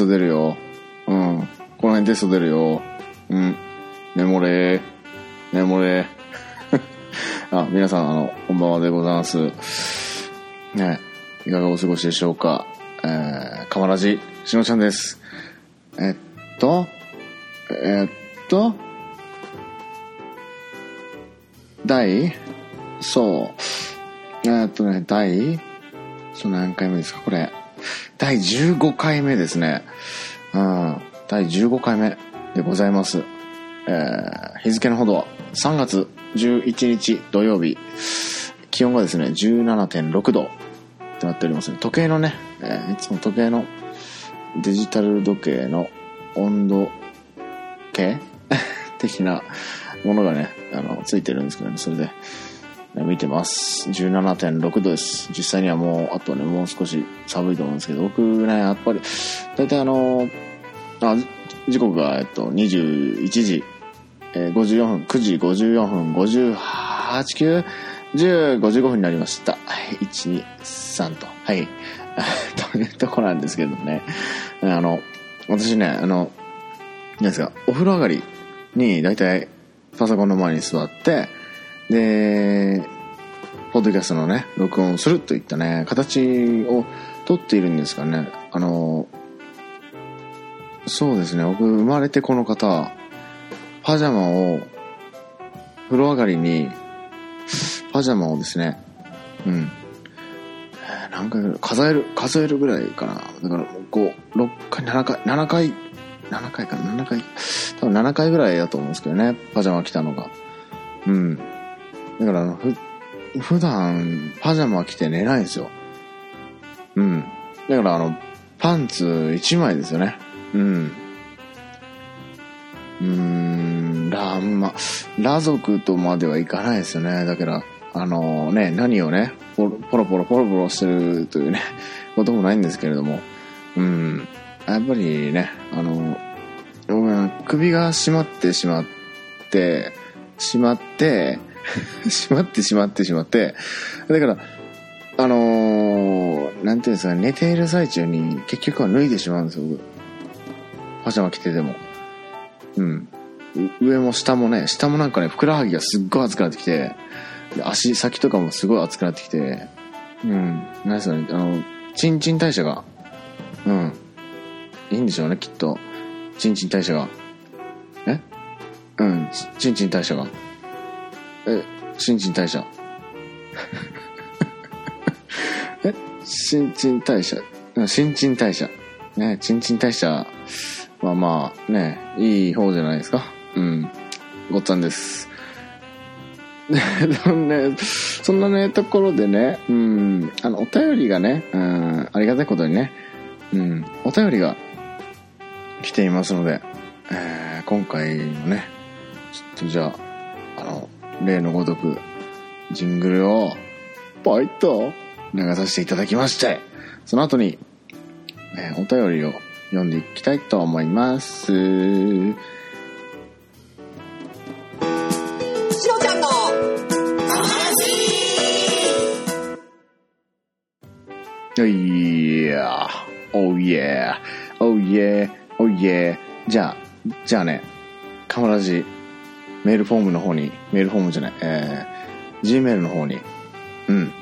ト出るよ。うん。この辺テスト出るよ。うん。メモれー。メモれー。あ、皆さん、あの、こんばんはでございます。ね、いかがお過ごしでしょうか。えー、かまらじ、しのちゃんです。えっと、えっと、第そう。えっとね、第そう何回目ですか？これ。15回目ですね。うん。第15回目でございます。えー、日付のほどは3月11日土曜日。気温がですね、17.6度となっておりますね。時計のね、えーいつも時計のデジタル時計の温度計 的なものがね、あの、ついてるんですけどね、それで、見てます。17.6度です。実際にはもう、あとね、もう少し寒いと思うんですけど、僕ね、やっぱり、大体あの、あ、時刻が、えっと、21時、えー54分、9時54分、58、9、10、55分になりました。1、2、3と。はい。というとこなんですけどね。あの、私ね、あの、なんですか、お風呂上がりに、大体、パソコンの前に座って、で、ポッドキャストのね、録音するといったね、形をとっているんですかね。あの、そうですね、僕、生まれてこの方、パジャマを、風呂上がりに、パジャマをですね、うん。え何回ぐらい数える、数えるぐらいかな。だから、5、6回、7回、7回、7回かな、7回、多分7回ぐらいだと思うんですけどね、パジャマ着たのが。うん。だから、ふ、普段、パジャマ着て寝ないんですよ。うん。だからあの、パンツ1枚ですよね。うん。うーん、ら、あんま、裸族とまではいかないですよね。だから、あのね、何をね、ポロポロポロポロしてるというね、こともないんですけれども、うん。やっぱりね、あの、僕は首が締まってしまって、しまって、しまってしまってしまって、だから、あのーなんていうんですか、寝ている最中に結局は脱いでしまうんですよ、僕。パジャマ着てても。うん。上も下もね、下もなんかね、ふくらはぎがすっごい熱くなってきて、足先とかもすごい熱くなってきて、うん。なんですかね、あの、チンチン代謝が、うん。いいんでしょうね、きっと。チンチン代謝が。え？うん、チチンチン代謝が。え、新陳代謝。え新陳代謝？新陳代謝。ね、新陳代謝はまあね、いい方じゃないですか？うん。ごっつぁんです。で でもね、そんなね、ところでね、うん、あの、お便りがね、うん、ありがたいことにね、うん、お便りが来ていますので、えー今回もね、ちょっとじゃあ、あの、例のごとく、ジングルを、ポイッと流させていただきまして、その後に、えーお便りを読んでいきたいと思います。しのちゃんのいやー、おーやー、おーやー、おーやー。じゃあ、じゃあね、カマラジ、メールフォームの方に、メールフォームじゃない、えー、Gmail の方に、うん、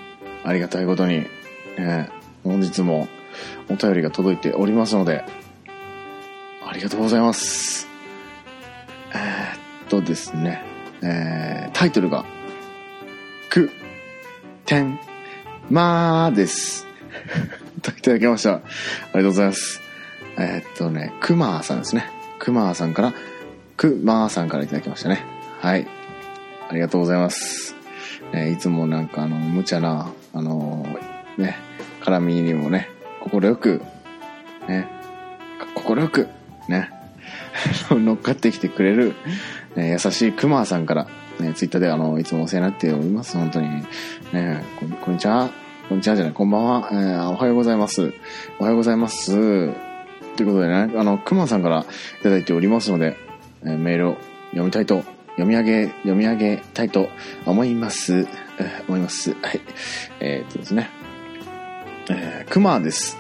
ありがたいことに、えー、本日もお便りが届いておりますので、ありがとうございます。えー、っとですね、えー、タイトルが、く、てん、まーです。と いただきました。ありがとうございます。えーっとね、くまーさんですね。くまーさんから、くまーさんからいただきましたね。はい。ありがとうございます。ね、いつもなんかあの、無茶な、あのね、絡みにもね、快く、ね、快く、ね、乗っかってきてくれる、ね、優しいクマさんから、ね、ツイッターであの、いつもお世話になっております。本当に。ね、こんこんにちは。こんにちはじゃない、こんばんは。えー、おはようございます。おはようございます。ということでね、あの、クマさんからいただいておりますので、メールを読みたいと、読み上げ、読み上げたいと思います。え思います。はい。えーっとですね、えー、クマです。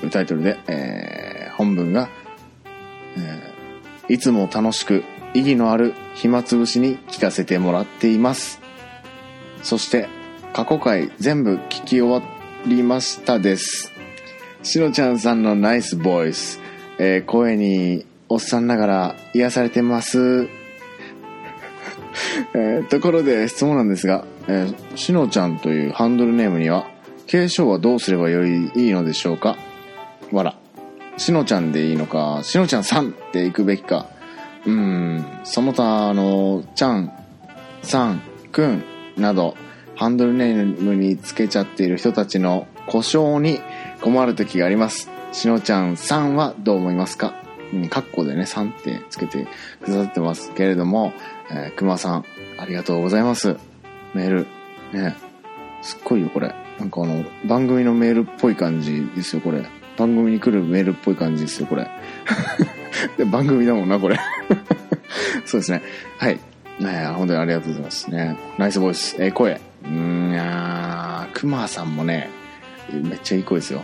というタイトルで、えー本文が、えーいつも楽しく意義のある暇つぶしに聞かせてもらっています。そして、過去回全部聞き終わりましたです。しのちゃんさんのナイスボイス、えー声におっさんながら癒されてます。えーところで質問なんですが、えーしのちゃんというハンドルネームには、継承はどうすればよりいいのでしょうか？わら。しのちゃんでいいのか、しのちゃんさんって行くべきか。うん、その他の、ちゃん、さん、くんなど、ハンドルネームにつけちゃっている人たちの故障に困る時があります。しのちゃんさんはどう思いますか、カッコでね、さんってつけてくださってますけれども、えー、くまさん、ありがとうございます。メール、ね、すっごいよ、これ。なんかあの、番組のメールっぽい感じですよ、これ。番組に来るメールっぽい感じですよ、これ。で番組だもんな、これ。そうですね。はい。ね本当にありがとうございますね。ナイスボイス。えー声。うーん、いやー、クマさんもね、めっちゃいい声ですよ。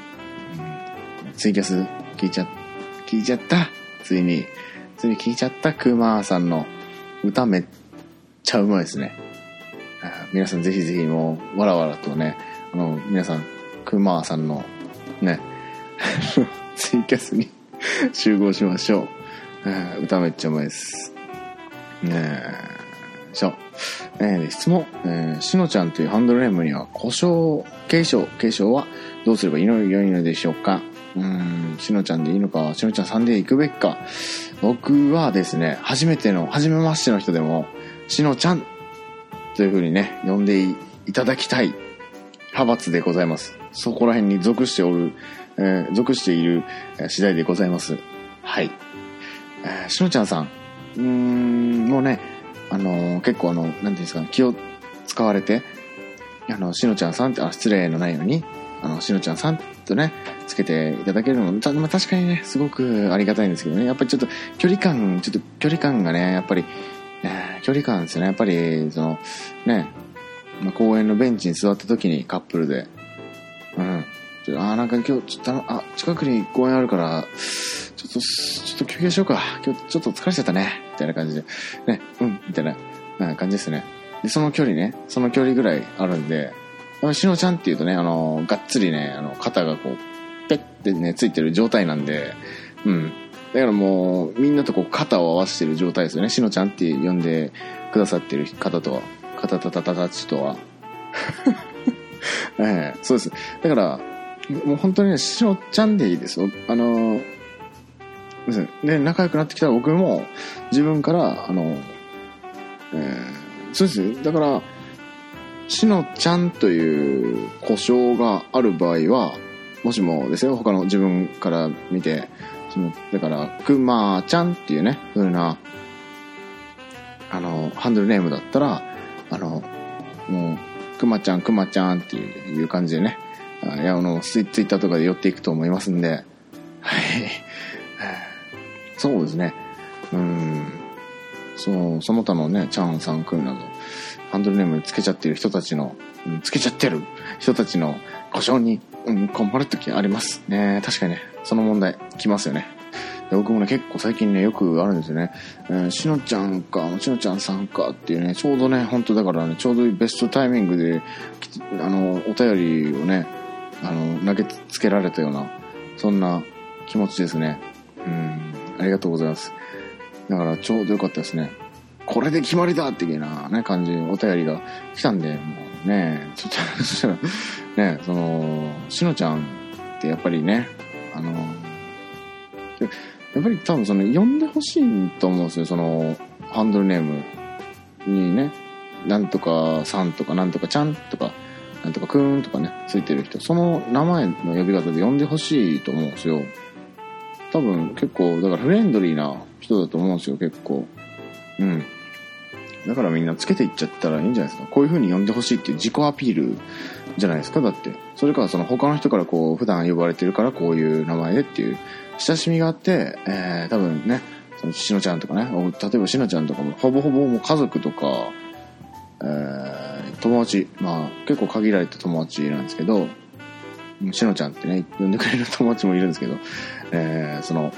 うんツイキャス聞いちゃって、聞いちゃった。ついに、ついに聞いちゃったクマさんの歌めっちゃうまいですね。皆さんぜひぜひもう、わらわらとね、あの、皆さん、クマさんの、ね、ツイキャスに 集合しましょう。歌めっちゃうまいです。ねえ、そう。えー質問、えーしのちゃんというハンドルネームには、故障、継承、継承はどうすればいいの良いのでしょうか？うん、しのちゃんでいいのか、しのちゃんさんで行くべきか。僕はですね、初めての、初めましての人でも、しのちゃんという風にね、呼んでいただきたい派閥でございます。そこら辺に属しておる、えー属している次第でございます。はい。えーしのちゃんさん、うん、もうね、あのー結構あの、なんていうんですか、気を使われて、あの、しのちゃんさんって、あ、失礼のないように、あの、しのちゃんさんとね、つけていただけるのも、たまあ、確かにね、すごくありがたいんですけどね、やっぱりちょっと距離感、ちょっと距離感がね、やっぱり、えー距離感ですよね、やっぱり、その、ね、まあ、公園のベンチに座った時にカップルで、うん。ちょあなんか今日、ちょっとあの、あ、近くに公園あるから、ちょっと、ちょっと休憩しようか。今日ちょっと疲れちゃったね。みたいな感じで。ね、うん、みたいな、な感じですね。で、その距離ね、その距離ぐらいあるんで、しのちゃんっていうとね、あの、がっつりね、あの、肩がこう、ペッてね、ついてる状態なんで、うん。だからもう、みんなとこう、肩を合わせてる状態ですよね。しのちゃんって呼んでくださってる方とは、肩たたたたちとは。ええそうです。だから、もう本当にね、しのちゃんでいいですよ。あの、ですね、仲良くなってきたら僕も自分から、あの、えーそうです。だから、しのちゃんという故障がある場合は、もしもですよ、他の自分から見て、そのだから、くまちゃんっていうね、風な、あの、ハンドルネームだったら、あの、もう、くまちゃん、くまちゃんっていう感じでね、あいや、あの、ツイッターとかで寄っていくと思いますんで、はい。そうですね。うん。そう、その他のね、チャンさんくんなど、ハンドルネームつけちゃってる人たちの、うんつけちゃってる人たちの故障に、うん、困る時あります。ね確かにね、その問題、来ますよね。僕もね、結構最近ね、よくあるんですよね。えーしのちゃんか、しのちゃんさんかっていうね、ちょうどね、本当だからね、ちょうどベストタイミングで、あの、お便りをね、あの、投げつけられたような、そんな気持ちですね。うん、ありがとうございます。だからちょうどよかったですね。これで決まりだっていうな、ね、感じ、お便りが来たんで、もうね、ちょっと、そしたら、ね、その、しのちゃんってやっぱりね、あの、でやっぱり多分その、呼んでほしいと思うんですよ、その、ハンドルネームにね、なんとかさんとかなんとかちゃんとか、なんとかくーんとかね、ついてる人、その名前の呼び方で呼んでほしいと思うんですよ。多分結構、だからフレンドリーな人だと思うんですよ、結構。うん。だからみんなつけていっちゃったらいいんじゃないですか。こういう風に呼んでほしいっていう自己アピールじゃないですか、だって。それからその他の人からこう、普段呼ばれてるからこういう名前でっていう、親しみがあって、えー、多分ね、そのしのちゃんとかね、例えばしのちゃんとかも、ほぼほぼもう家族とか、えー、友達、まあ結構限られた友達なんですけど、しのちゃんってね、呼んでくれる友達もいるんですけど、えー、その、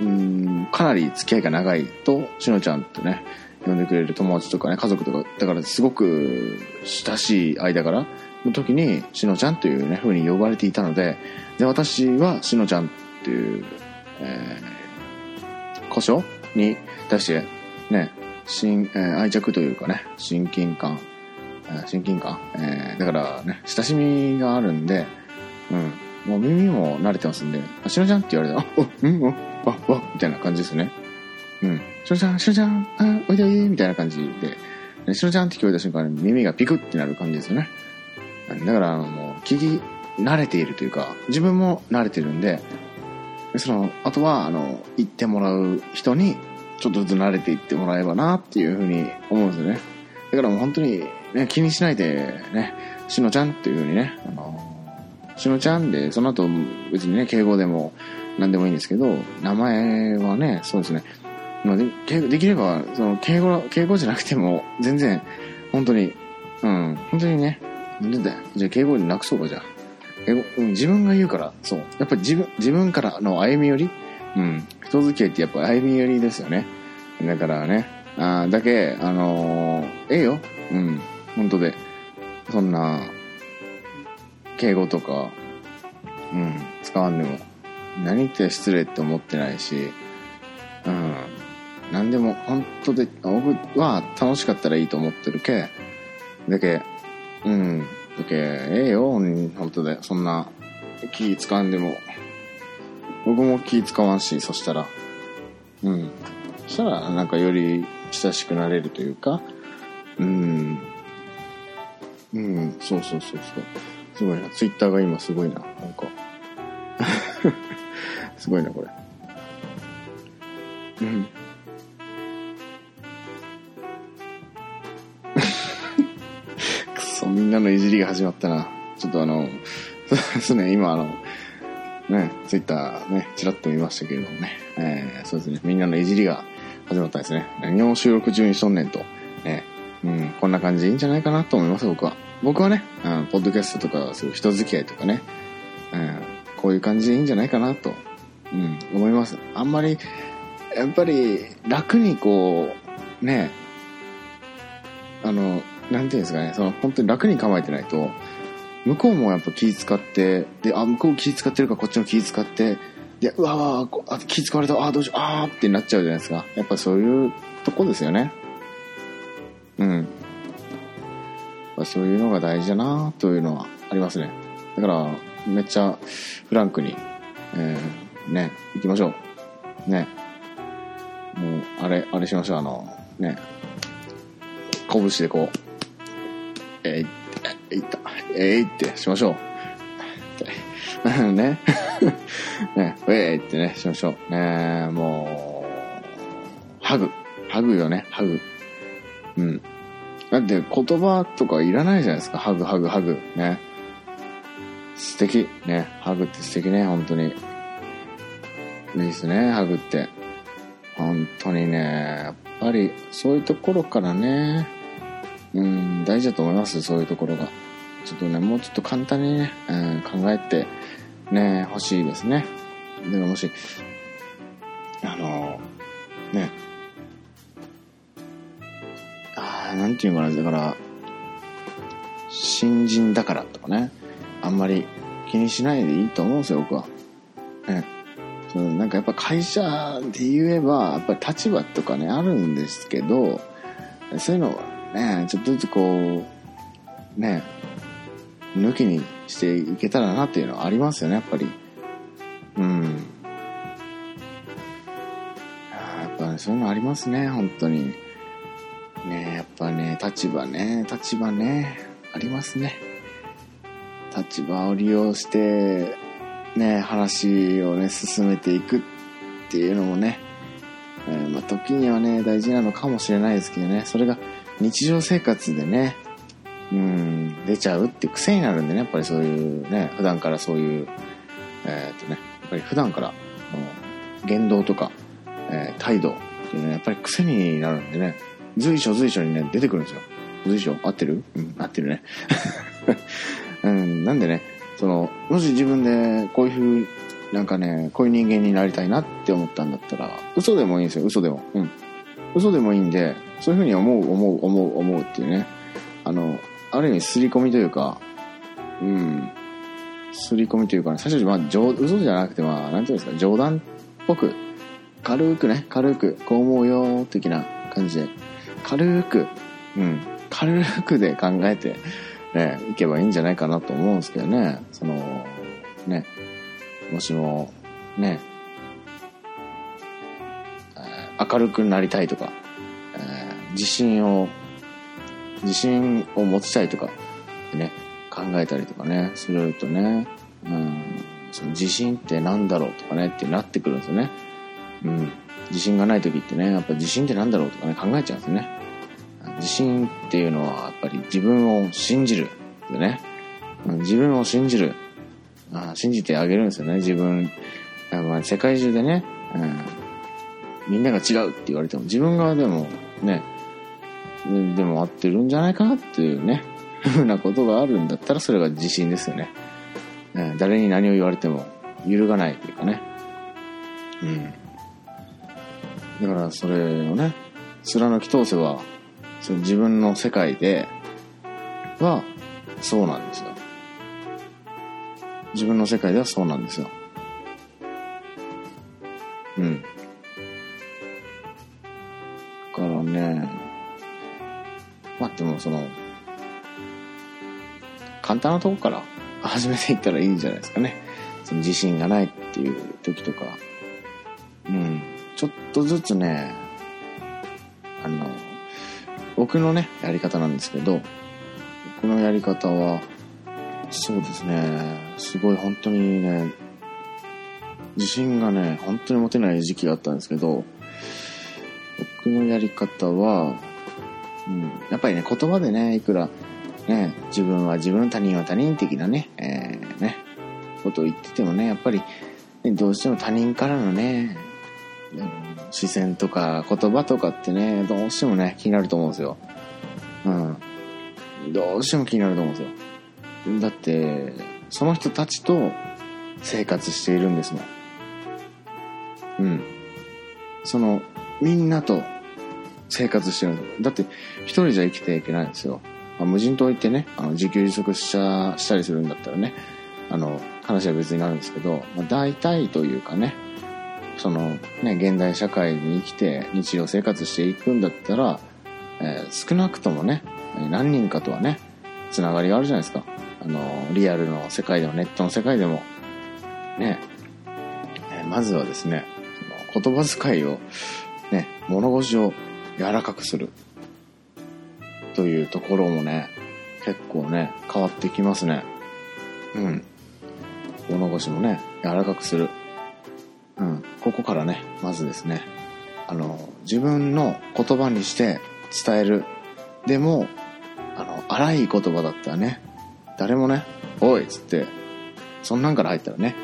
うん、かなり付き合いが長いと、しのちゃんってね、呼んでくれる友達とかね、家族とか、だからすごく親しい間柄の時に、しのちゃんというね、風に呼ばれていたので、で、私はしのちゃんっていう、えー、故障に対して、ね、親、えー愛着というかね、親近感、親近感、えーだからね、親しみがあるんで、うん、もう耳も慣れてますんで、あしのちゃんって言われたら、あ、お、うん、お、わ、わ、みたいな感じですね。うん。しのちゃん、しのちゃん、あ、おいでおいで、みたいな感じで、しのちゃんって聞こえた瞬間に耳がピクってなる感じですよね。だから、あのもう、聞き慣れているというか、自分も慣れてるんで、でその、あとは、あの、言ってもらう人に、ちょっとずつ慣れていってもらえばなっていうふうに思うんですよね。だからもう本当に、ね、気にしないで、ね、しのちゃんっていうふうにね、あの、しのちゃんで、その後別にね、敬語でも何でもいいんですけど、名前はね、そうですね、まあでできれば、その、敬語、敬語じゃなくても、全然、本当に、うん、本当にね、なんでだよ。じゃあ敬語になくそうか、じゃあ。敬語、うん、自分が言うから、そう。やっぱり自分、自分からの歩み寄り？うん。人付き合いってやっぱ歩み寄りですよね。だからね、あーだけ、あのーええよ。うん。本当で。そんな、敬語とか、うん、使わんでも、何言って失礼って思ってないし、うん。何でも、本当で、僕は楽しかったらいいと思ってるけ、だけ、うん、だけ、ええよ、本当で、そんな、気使わんでも、僕も気使わんし、そしたら、うん。そしたら、なんかより親しくなれるというか、うん。うん、そうそうそうそう。すごいな。ツイッターが今すごいな。なんか。すごいな、これ。うん。くそ、みんなのいじりが始まったな。ちょっとあの、そうですね、今あの、ね、ツイッターね、ちらっと見ましたけれどもね、えー、そうですね、みんなのいじりが始まったですね。何を収録中にしとんねんと、ね、うん、こんな感じでいいんじゃないかなと思います、僕は。僕はね、うん、ポッドキャストとか、そう人付き合いとかね、うん、こういう感じでいいんじゃないかなと、うん、思います。あんまり、やっぱり、楽にこう、ね、あの、なんていうんですかね、その、本当に楽に構えてないと、向こうもやっぱ気使って、で、あ、向こう気使ってるからこっちも気使って、で、うわうわあ気使われた、あ、どうしよう、あーってなっちゃうじゃないですか。やっぱそういうとこですよね。うん。やっぱそういうのが大事だなというのはありますね。だから、めっちゃフランクに、えー、ね、行きましょう。ね。もう、あれ、あれしましょう、あの、ね。拳でこう、えい、えいった、えいってしましょう。ね。ね、えいってね、しましょう。ね、もう、ハグ。ハグよね、ハグ。うん。だって言葉とかいらないじゃないですか。ハグ、ハグ、ハグ。ね。素敵。ね。ハグって素敵ね、本当に。ですね、ハグって。本当にね、やっぱりそういうところからね、うん、大事だと思います、そういうところが。ちょっとね、もうちょっと簡単にね、うん、考えて、ね、欲しいですね。でももし、あの、ね、あーなんていうのかな、だから、新人だからとかね、あんまり気にしないでいいと思うんですよ、僕は。ね。そのなんかやっぱ会社で言えば、やっぱり立場とかね、あるんですけど、そういうのをね、ちょっとずつこう、ね、抜きにしていけたらなっていうのはありますよね、やっぱり。うん。やっぱ、ね、そういうのありますね、本当に。ねやっぱね、立場ね、立場ね、ありますね。立場を利用して、ね、話をね、進めていくっていうのもね、えーまあ、時にはね、大事なのかもしれないですけどね、それが日常生活でね、うん、出ちゃうって癖になるんでね、やっぱりそういうね、普段からそういう、えーっとね、やっぱり普段から、この言動とか、えー態度っていうのはやっぱり癖になるんでね、随所随所にね、出てくるんですよ。随所合ってる？うん、合ってるね。うん、なんでね、その、もし自分でこういうふう、なんかね、こういう人間になりたいなって思ったんだったら、嘘でもいいんですよ、嘘でも。うん。嘘でもいいんで、そういうふうに思う、思う、思う、思うっていうね。あの、ある意味、刷り込みというか、うん、刷り込みというかね、最初、まあ、冗嘘じゃなくて、まあ、なんていうんですか、冗談っぽく、軽くね、軽く、こう思うよ、的な感じで、軽く、うん、軽くで考えて、ね、いけばいいんじゃないかなと思うんですけどね、その、ね、もしも、ね、明るくなりたいとか、えー自信を、自信を持ちたいとか、ね、考えたりとかね、するとね、うん、その自信ってなんだろうとかねってなってくるんですよね。うん。自信がない時ってね、やっぱ自信ってなんだろうとかね、考えちゃうんですよね。自信っていうのはやっぱり自分を信じる。でね。自分を信じる。あ信じてあげるんですよね、自分。まあ、世界中でね、うん、みんなが違うって言われても、自分がでもね、でも合ってるんじゃないかなっていうね、ふうなことがあるんだったらそれが自信ですよね。うん誰に何を言われても揺るがないというかね。うん。だからそれをね、貫き通せば、その自分の世界ではそうなんですよ。自分の世界ではそうなんですよ。うん。だからね、まあでもその、簡単なとこから 始めていったらいいんじゃないですかね。その自信がないっていう時とか、うん。ちょっとずつね、あの、僕のね、やり方なんですけど、僕のやり方は、そうですね、すごい本当にね、自信がね、本当に持てない時期があったんですけど、僕のやり方は、うん、やっぱりね、言葉でね、いくら、ね、自分は自分、他人は他人的なね、えーね、ことを言っててもね、やっぱり、ねどうしても他人からのね、視線とか言葉とかってね、どうしてもね、気になると思うんですよ。うん。どうしても気になると思うんですよ。だって、その人たちと生活しているんですもん。うん。その、みんなと生活してるんですだって、一人じゃ生きていけないんですよ。まあ、無人島行ってね、あの自給自足したしたりするんだったらね、あの、話は別になるんですけど、まあ、大体というかね、その、ね、現代社会に生きて日常生活していくんだったら、えー少なくともね、何人かとはね、つながりがあるじゃないですか。あの、リアルの世界でもネットの世界でも、ね、えーまずはですね、その言葉遣いを、ね、物腰を柔らかくする。というところもね、結構ね、変わってきますね。うん。物腰もね、柔らかくする。うん。ここからね、まずですね、あの、自分の言葉にして伝える。でも、あの、荒い言葉だったらね、誰もね、おいっつって、そんなんから入ったらね、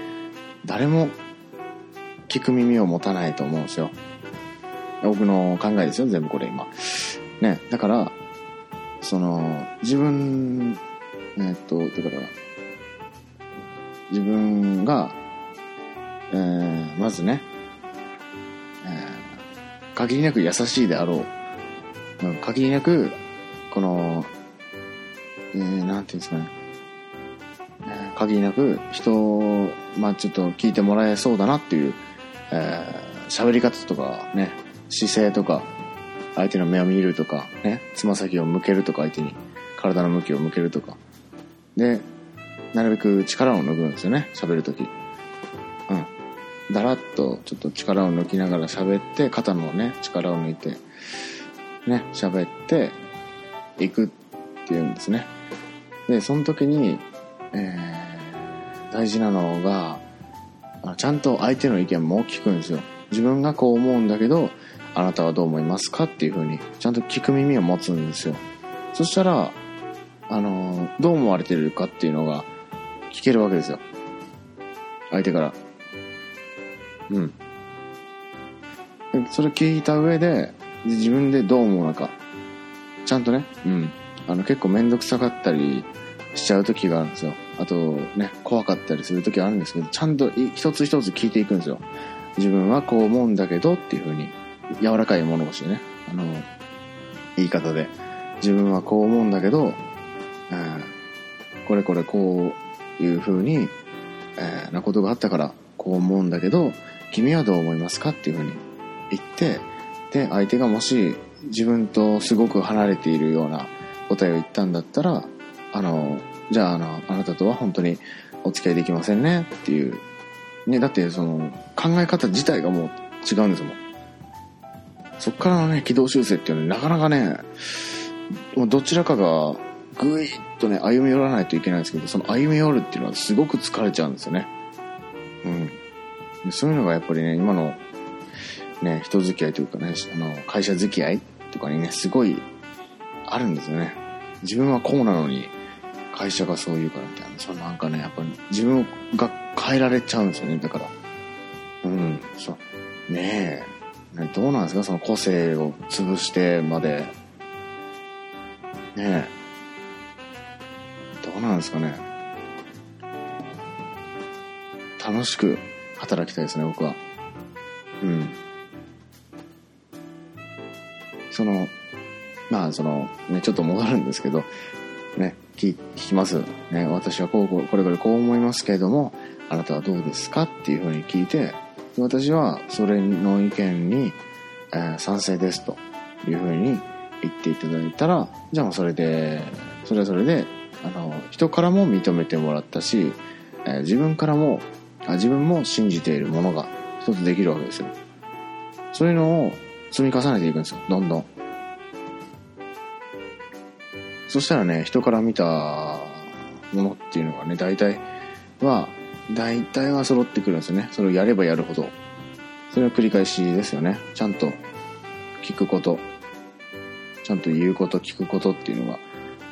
誰も聞く耳を持たないと思うんですよ。僕の考えですよ、全部これ今。ね、だから、その、自分、えっと、だから、自分が、えーまずね、えー限りなく優しいであろう。うん限りなく、この、えーなんていうんですかね、え限りなく人を、まあちょっと聞いてもらえそうだなっていう、えー喋り方とかね、姿勢とか、相手の目を見るとか、ね、つま先を向けるとか相手に、体の向きを向けるとか。で、なるべく力を抜くんですよね、喋るとき。だらっとちょっと力を抜きながら喋って、肩のね、力を抜いて、ね、喋っていくっていうんですね。で、その時に、えー大事なのが、ちゃんと相手の意見も聞くんですよ。自分がこう思うんだけど、あなたはどう思いますかっていう風に、ちゃんと聞く耳を持つんですよ。そしたら、あの、どう思われてるかっていうのが聞けるわけですよ。相手から。うん。それ聞いた上で、自分でどう思うのか。ちゃんとね、うん。あの、結構めんどくさかったりしちゃう時があるんですよ。あと、ね、怖かったりする時あるんですけど、ちゃんと一つ一つ聞いていくんですよ。自分はこう思うんだけどっていう風に、柔らかい物腰でね、あの、言い方で。自分はこう思うんだけど、うん、これこれこういう風に、えーなことがあったからこう思うんだけど、君はどう思いますかっていう風に言って、で、相手がもし自分とすごく離れているような答えを言ったんだったら、あの、じゃあ、あの、あなたとは本当にお付き合いできませんねっていう。ね、だってその考え方自体がもう違うんですもん。そっからのね、軌道修正っていうのはなかなかね、もうどちらかがぐいっとね、歩み寄らないといけないんですけど、その歩み寄るっていうのはすごく疲れちゃうんですよね。うん。そういうのがやっぱりね、今のね、人付き合いというかね、あの、会社付き合いとかにね、すごいあるんですよね。自分はこうなのに、会社がそう言うからみたいな。そのなんかね、やっぱり自分が変えられちゃうんですよね、だから。うん、そう。ねえ。ねどうなんですか？その個性を潰してまで。ねえ。どうなんですかね？楽しく働きたいですね、僕は。うん。その、まあ、その、ね、ちょっと戻るんですけど、ね、聞聞きます。ね、私はこう、これこれこう思いますけれども、あなたはどうですかっていうふうに聞いて、で私はそれの意見に、えー賛成ですというふうに言っていただいたら、じゃあもうそれで、それはそれで、あの、人からも認めてもらったし、えー自分からも、あ自分も信じているものが一つできるわけですよ。そういうのを積み重ねていくんですよ、どんどん。そしたらね、人から見たものっていうのがね、大体は、大体は揃ってくるんですよね。それをやればやるほど。それは繰り返しですよね。ちゃんと聞くこと。ちゃんと言うこと、聞くことっていうのが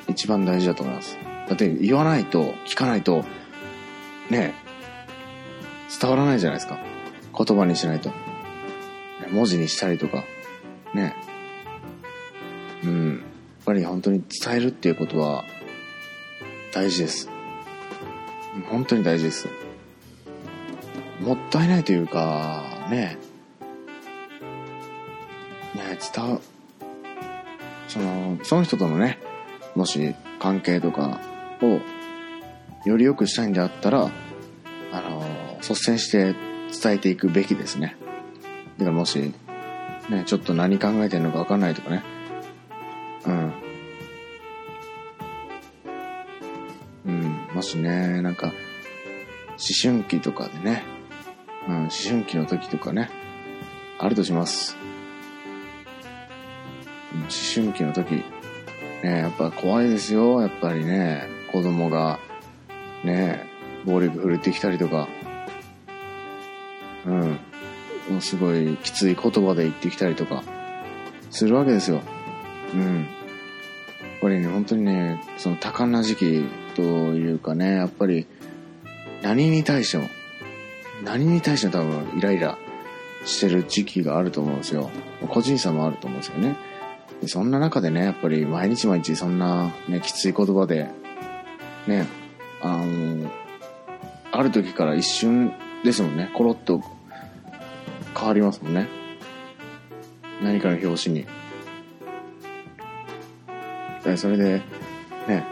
一番大事だと思います。だって言わないと、聞かないと、ね、伝わらないじゃないですか。言葉にしないと。文字にしたりとか。ね。うん。やっぱり本当に伝えるっていうことは大事です。本当に大事です。もったいないというか、ね。ね、伝わ、その、その人とのね、もし関係とかをより良くしたいんであったら、率先して伝えていくべきですね。だからもし、ね、ちょっと何考えてるのか分かんないとかね。うん。うん、もしね、なんか、思春期とかでね、うん、思春期の時とかね、あるとします。思春期の時、ね、やっぱ怖いですよ、やっぱりね、子供が、ね、暴力振るってきたりとか、すごいきつい言葉で言ってきたりとか、するわけですよ。うん。やっぱりね、本当にね、その多感な時期というかね、やっぱり何に対しても、何に対しても多分イライラしてる時期があると思うんですよ。個人差もあると思うんですよね。でそんな中でね、やっぱり毎日毎日そんなね、きつい言葉で、ね、あの、ある時から一瞬ですもんね、コロッと変わりますもんね。何かの表紙に。それで、ね、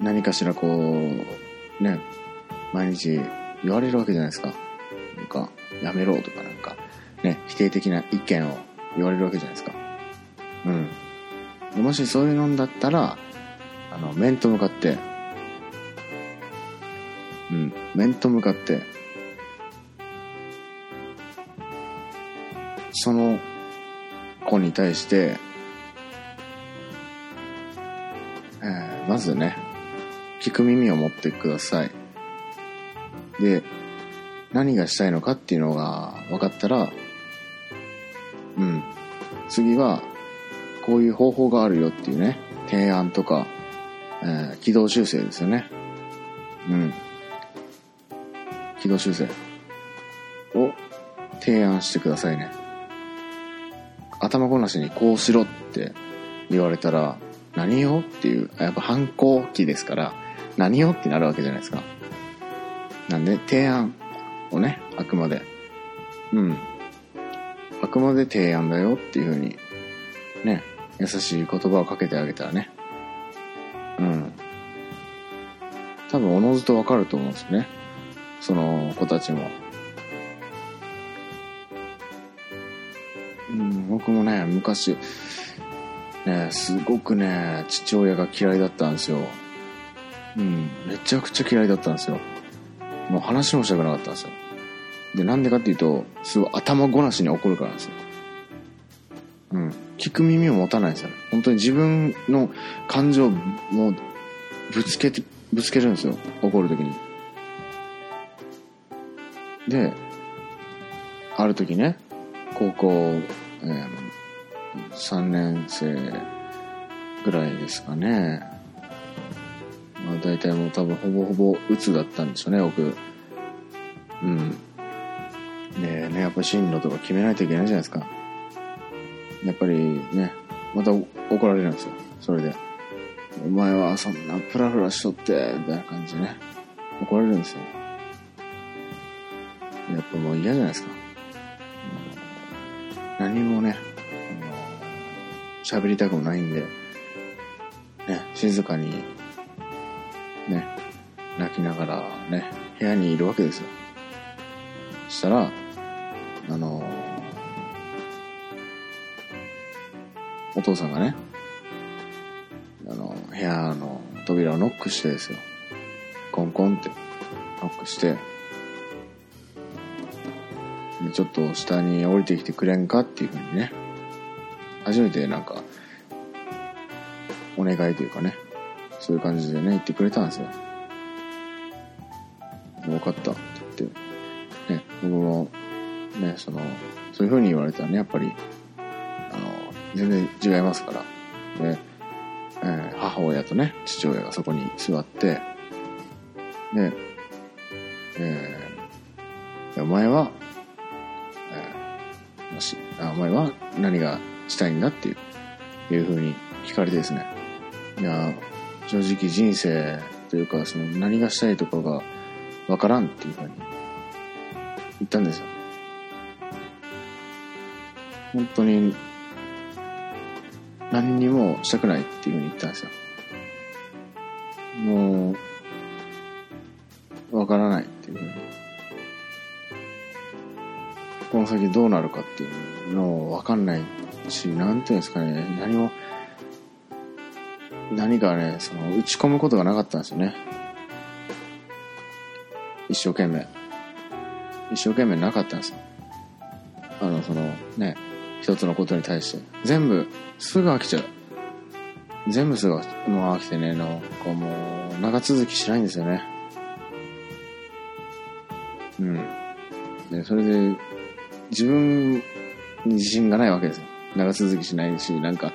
何かしらこう、ね、毎日言われるわけじゃないですか。なんか、やめろとかなんか、ね、否定的な意見を言われるわけじゃないですか。うん。もしそういうのだったら、あの、面と向かって、うん、面と向かって、その子に対して、えーまずね、聞く耳を持ってください。で、何がしたいのかっていうのが分かったら、うん。次は、こういう方法があるよっていうね、提案とか、えー軌道修正ですよね。うん。軌道修正を提案してくださいね。頭ごなしにこうしろって言われたら、何よっていう、やっぱ反抗期ですから、何よってなるわけじゃないですか。なんで、提案をね、あくまで。うん。あくまで提案だよっていう風に、ね、優しい言葉をかけてあげたらね。うん。多分、おのずとわかると思うんですよね。その子たちも。僕もね、昔、ね、すごくね、父親が嫌いだったんですよ。うん、めちゃくちゃ嫌いだったんですよ。もう話もしたくなかったんですよ。で、なんでかっていうと、すごい頭ごなしに怒るからなんですよ。うん。聞く耳を持たないんですよね。本当に自分の感情をぶつけて、ぶつけるんですよ。怒るときに。で、ある時ね、高校、えー3年生ぐらいですかね。まあ大体もう多分ほぼほぼ鬱だったんでしょうね、僕。うん。でね、やっぱ進路とか決めないといけないじゃないですか。やっぱりね、また怒られるんですよ。それで。お前はそんなプラプラしとって、みたいな感じでね。怒られるんですよ。やっぱもう嫌じゃないですか。何もね、あの喋りたくもないんで、ね、静かに、ね、泣きながらね、部屋にいるわけですよ。そしたら、あのお父さんがね、あの、部屋の扉をノックしてですよ。コンコンってノックして、ちょっと下に降りてきてくれんかっていうふうにね、初めてなんか、お願いというかね、そういう感じでね、言ってくれたんですよ。分かったって言って、ね、僕も、ね、その、そういう風に言われたらね、やっぱり、あの、全然違いますから。で、えー母親とね、父親がそこに座って、で、えーお前は、あ、お前は何がしたいんだっていう、いう風に聞かれてですね。いや、正直人生というか、その何がしたいとかがわからんっていう風に言ったんですよ。本当に何にもしたくないっていう風に言ったんですよ。もう、わからないっていう風に。この先どうなるかっていうのをわかんないし、なんていうんですかね、何も、何かね、その、打ち込むことがなかったんですよね。一生懸命。一生懸命なかったんですよ。あの、その、ね、一つのことに対して。全部、すぐ飽きちゃう。全部すぐもう飽きてね、なんかもう、長続きしないんですよね。うん。で、それで、自分に自信がないわけですよ。長続きしないし、なんか、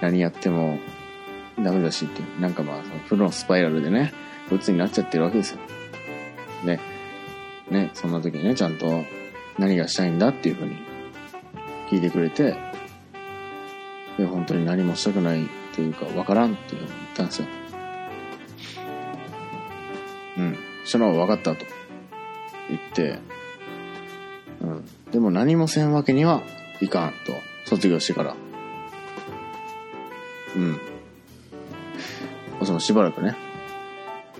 何やってもダメだしっていう、なんかまあ、プロのスパイラルでね、鬱になっちゃってるわけですよ。で、ね、そんな時にね、ちゃんと何がしたいんだっていうふうに聞いてくれて、で、本当に何もしたくないというか、わからんっていうふうに言ったんですよ。うん。そしたら分かったと言って、でも何もせんわけにはいかんと、卒業してから。うん。そのしばらくね。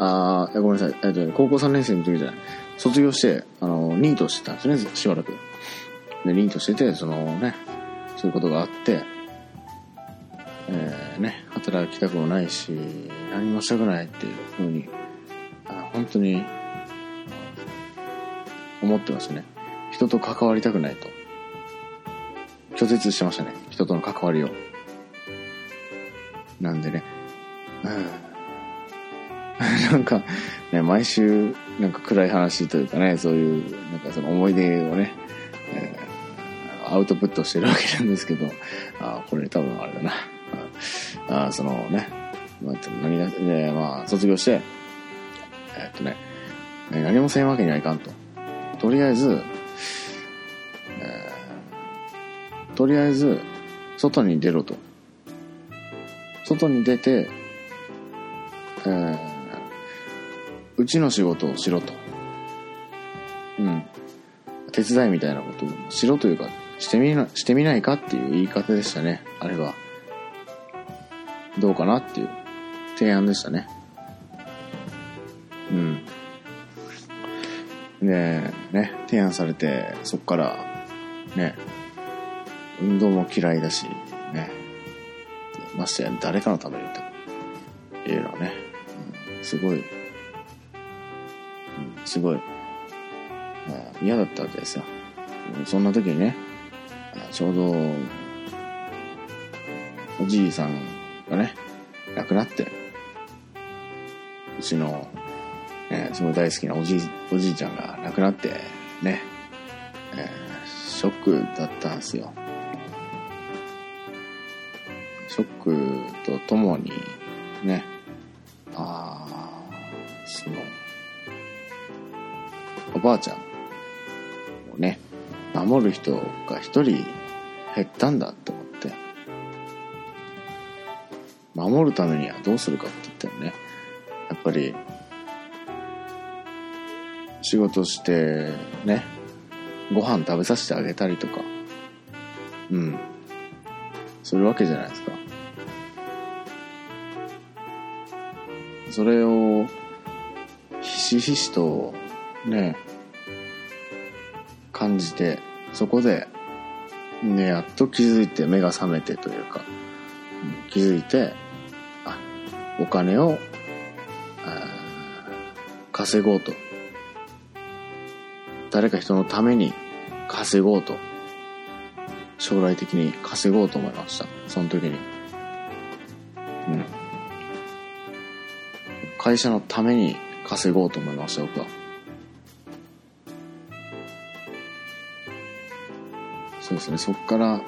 あーごめんなさい。えっと、高校3年生の時じゃない。卒業して、あの、ニートしてたんですね、しばらく。で、ニートしてて、そのね、そういうことがあって、えー、ね、働きたくもないし、何もしたくないっていうふうに、あ本当に、思ってましたね。人と関わりたくないと。拒絶してましたね。人との関わりを。なんでね、うん。なんか、ね、毎週、なんか暗い話というかね、そういう、なんかその思い出をね、えーアウトプットしてるわけなんですけど、あこれ多分あれだな。あそのね、まあ、何が、ね、まあ、卒業して、えっとね、何もせんわけにはいかんと。とりあえず、とりあえず、外に出ろと。外に出て、えーうちの仕事をしろと。うん。手伝いみたいなことをしろというか、してみな、してみないかっていう言い方でしたね。あれは。どうかなっていう提案でしたね。うん。で、ね、提案されて、そっから、ね、運動も嫌いだし、ね、ましてや誰かのためにというのはね、うん。すごい、うん。すごい、まあ嫌だったわけですよ。そんな時にね、ちょうど、おじいさんがね、亡くなって、うちの、ね、すごい大好きなおじい、おじいちゃんが亡くなって、ね、えーショックだったんですよ。ともに、ね、あその、おばあちゃんをね、守る人が一人減ったんだって思って、守るためにはどうするかって言ったらね、やっぱり、仕事して、ね、ご飯食べさせてあげたりとか、うん、するわけじゃないですか。それを、ひしひしと、ね、感じて、そこで、ね、やっと気づいて、目が覚めてというか、気づいて、あ、お金を、稼ごうと。誰か人のために稼ごうと。将来的に稼ごうと思いました。その時に。会社のために稼ごうと思いました、僕は。そうですね、そっから、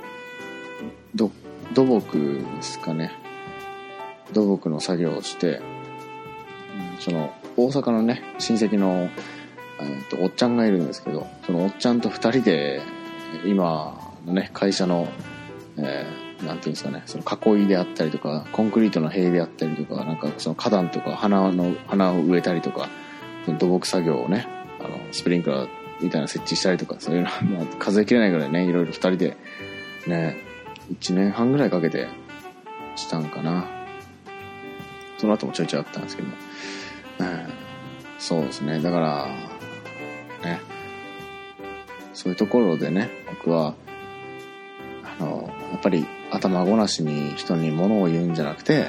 ど、土木ですかね。土木の作業をして、その、大阪のね、親戚の、えっと、おっちゃんがいるんですけど、そのおっちゃんと二人で、今のね、会社の、えーなんていうんですかね、その囲いであったりとか、コンクリートの塀であったりとか、なんかその花壇とか花の、花を植えたりとか、その土木作業をね、あの、スプリンクラーみたいな設置したりとか、そういうの、まあ、数えきれないぐらいね、いろいろ二人で、ね、一年半ぐらいかけてしたんかな。その後もちょいちょいあったんですけど、うん、そうですね、だから、ね、そういうところでね、僕は、あの、やっぱり頭ごなしに人に物を言うんじゃなくて、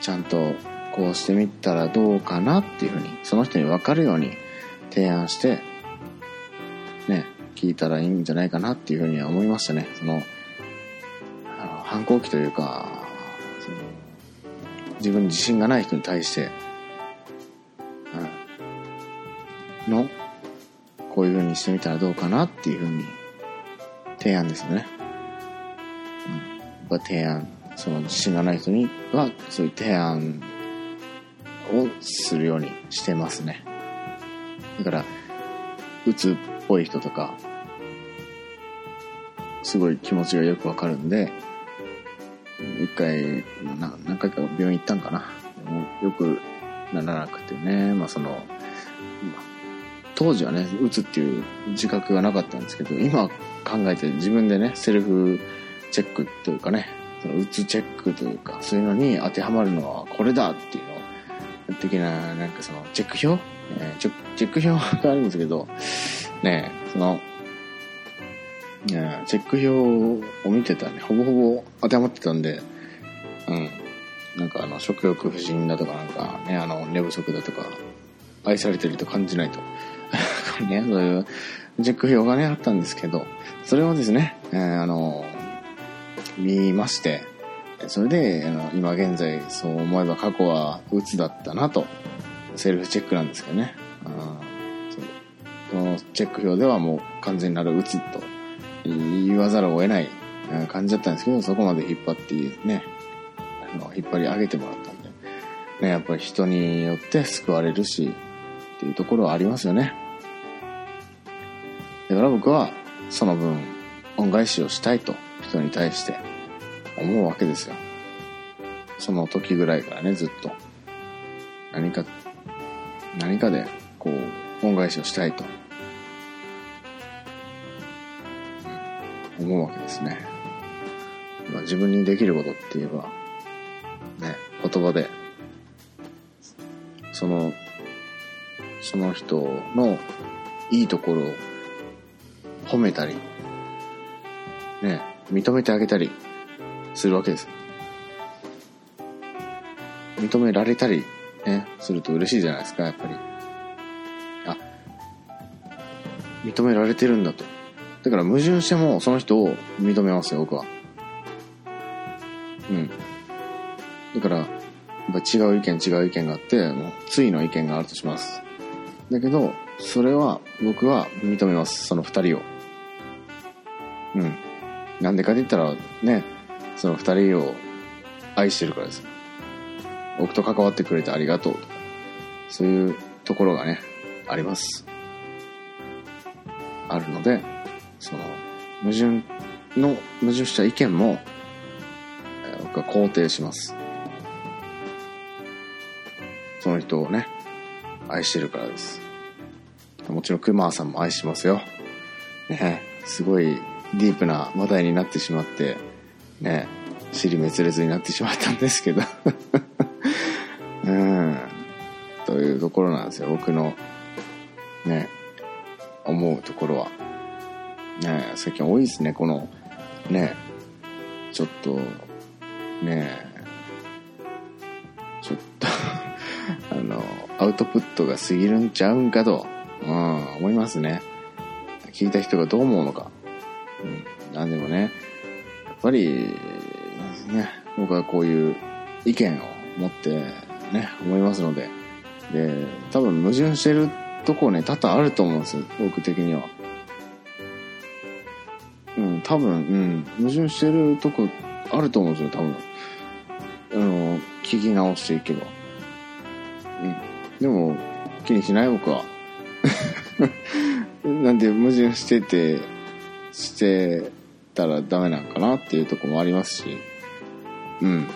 ちゃんとこうしてみたらどうかなっていうふうに、その人に分かるように提案して、ね、聞いたらいいんじゃないかなっていうふうには思いましたね。その、反抗期というか、自分に自信がない人に対して、うん、の、こういうふうにしてみたらどうかなっていうふうに提案ですよね。うん、やっぱ提案、その自信がない人には、そういう提案をするようにしてますね。だから、うつっぽい人とか、すごい気持ちがよくわかるんで、一回、な何回か病院行ったんかな。もうよくならなくてね、まあその、当時はね、うつっていう自覚がなかったんですけど、今考えて自分でね、セルフチェックというかね、そのうつチェックというか、そういうのに当てはまるのはこれだっていうの的な、なんかその、チェック表、えーチェック表があるんですけど、ね、その、チェック表を見てたらね、ほぼほぼ当てはまってたんで、うん。なんかあの、食欲不振だとかなんかね、あの、寝不足だとか、愛されてると感じないと。こ れね、そういうチェック表がね、あったんですけど、それをですね、えーあの、見まして、それで、あの、今現在そう思えば過去は鬱だったなと、セルフチェックなんですけどね。あそこのチェック表ではもう完全なる鬱と言わざるを得ない感じだったんですけど、そこまで引っ張ってね、あの、引っ張り上げてもらったんで、ね、やっぱり人によって救われるし、っていうところはありますよね。だから僕は、その分、恩返しをしたいと、人に対して思うわけですよ。その時ぐらいからね、ずっと。何か、何かで、こう、恩返しをしたいと、思うわけですね。まあ、自分にできることって言えば、ね、言葉で、その、その人のいいところを褒めたり、ね、認めてあげたりするわけです。認められたり、ね、すると嬉しいじゃないですか、やっぱり。あ、認められてるんだと。だから矛盾してもその人を認めますよ、僕は。うん。だから、やっぱ違う意見違う意見があって、もう、ついの意見があるとします。だけど、それは、僕は認めます、その二人を。なんでかって言ったら、ね、その二人を愛してるからです。僕と関わってくれてありがとうとか、そういうところがね、あります。あるので、その、矛盾の、矛盾した意見も、僕は肯定します。その人をね、愛してるからです。もちろん、クマーさんも愛しますよ。ね、すごいディープな話題になってしまって、ね、尻滅裂になってしまったんですけど。うん。というところなんですよ。僕の、ね、思うところは。ね、最近多いですね、この、ね、ちょっと、ね、ちょっと、あの、アウトプットが過ぎるんちゃうんかと、うん、思いますね。聞いた人がどう思うのか。うん。なんでもね、やっぱり、ね、僕はこういう意見を持ってね、思いますので、で、多分矛盾してるとこね、多々あると思うんですよ、僕的には。うん、多分、うん、矛盾してるとこあると思うんですよ、多分。あの、聞き直していけば。うん。でも、気にしない僕は。なんで矛盾してて、してったらダメなんかなっていうとこもありますし。うん。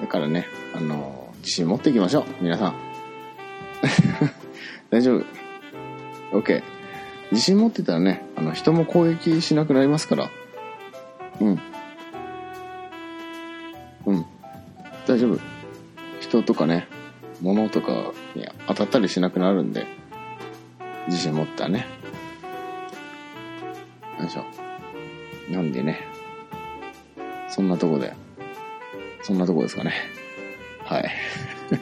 だからね、あの、自信持っていきましょう、皆さん。大丈夫。OK。自信持ってたらね、あの、人も攻撃しなくなりますから。うん。うん。大丈夫。人とかね、物とかに当たったりしなくなるんで、自信持ったらね。よいしょ。なんでね、そんなとこで、そんなとこですかね。はい。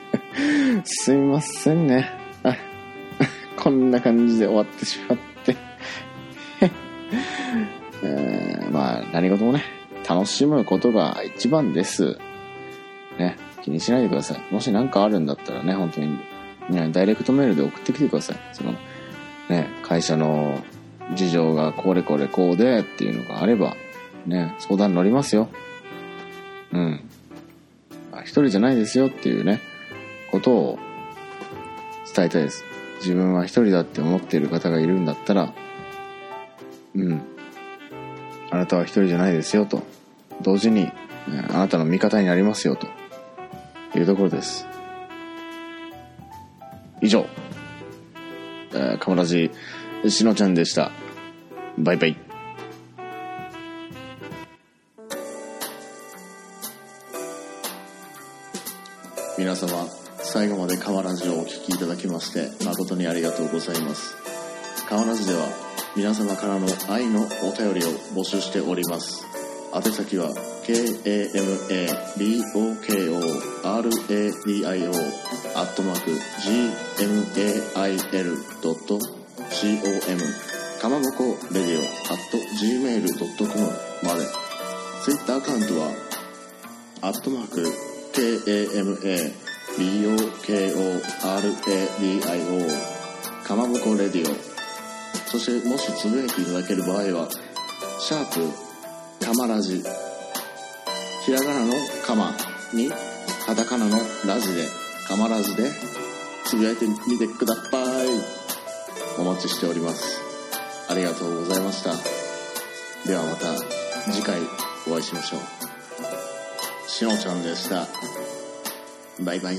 すいませんね。こんな感じで終わってしまって。えーまあ、何事もね、楽しむことが一番です。ね、気にしないでください。もし何かあるんだったらね、本当に、ね、ダイレクトメールで送ってきてください。その、ね、会社の事情がこれこれこうでっていうのがあれば、ね、相談乗りますよ。うん。一人じゃないですよっていうね、ことを伝えたいです。自分は一人だって思っている方がいるんだったら、うん。あなたは一人じゃないですよと。同時に、あなたの味方になりますよと。いうところです。以上。えー、かもらじ、しのちゃんでした。バイバイ。皆様、最後までカワラジをお聞きいただきまして、誠にありがとうございます。カワラジでは、皆様からの愛のお便りを募集しております。宛先は、k-a-m-a-b-o-k-o-r-a-d-i-o アットマーク gmail.com com かまぼこレディオ at gmail.com まで。ツイッターアカウントは、アットマーク KAMABOKORADIO かまぼこレディオ。そしてもしつぶやいていただける場合はシャープかまラジひらがなのかまにカタカナのラジでかまラジでつぶやいてみてください。お待ちしております。ありがとうございました。ではまた次回お会いしましょう。しのちゃんでした。バイバイ。